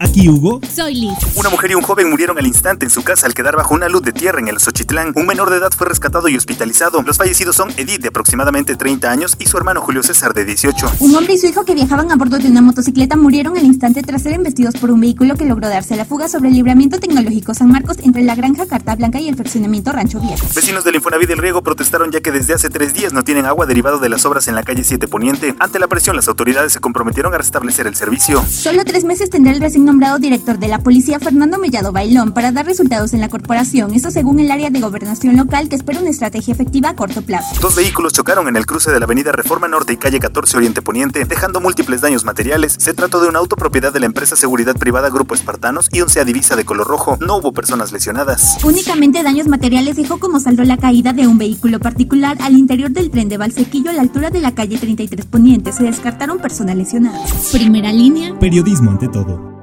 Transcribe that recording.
I Aquí Hugo. Soy Liz. Una mujer y un joven murieron al instante en su casa al quedar bajo una luz de tierra en el Xochitlán. Un menor de edad fue rescatado y hospitalizado. Los fallecidos son Edith, de aproximadamente 30 años, y su hermano Julio César, de 18. Un hombre y su hijo que viajaban a bordo de una motocicleta murieron al instante tras ser embestidos por un vehículo que logró darse a la fuga sobre el libramiento tecnológico San Marcos entre la granja Carta Blanca y el fraccionamiento Rancho Viejo. Vecinos del Infonavit del Riego protestaron ya que desde hace tres días no tienen agua derivado de las obras en la calle 7 Poniente. Ante la presión, las autoridades se comprometieron a restablecer el servicio. Solo tres meses tendrá el recién nombrado director de la policía Fernando Mellado Bailón para dar resultados en la corporación, eso según el área de gobernación local que espera una estrategia efectiva a corto plazo. Dos vehículos chocaron en el cruce de la avenida Reforma Norte y calle 14 Oriente Poniente, dejando múltiples daños materiales. Se trató de un auto propiedad de la empresa Seguridad Privada Grupo Espartanos y un Sea Divisa de color rojo. No hubo personas lesionadas. Únicamente daños materiales dejó como saldo la caída de un vehículo particular al interior del tren de Valsequillo a la altura de la calle 33 Poniente. Se descartaron personas lesionadas. Primera línea. Periodismo ante todo.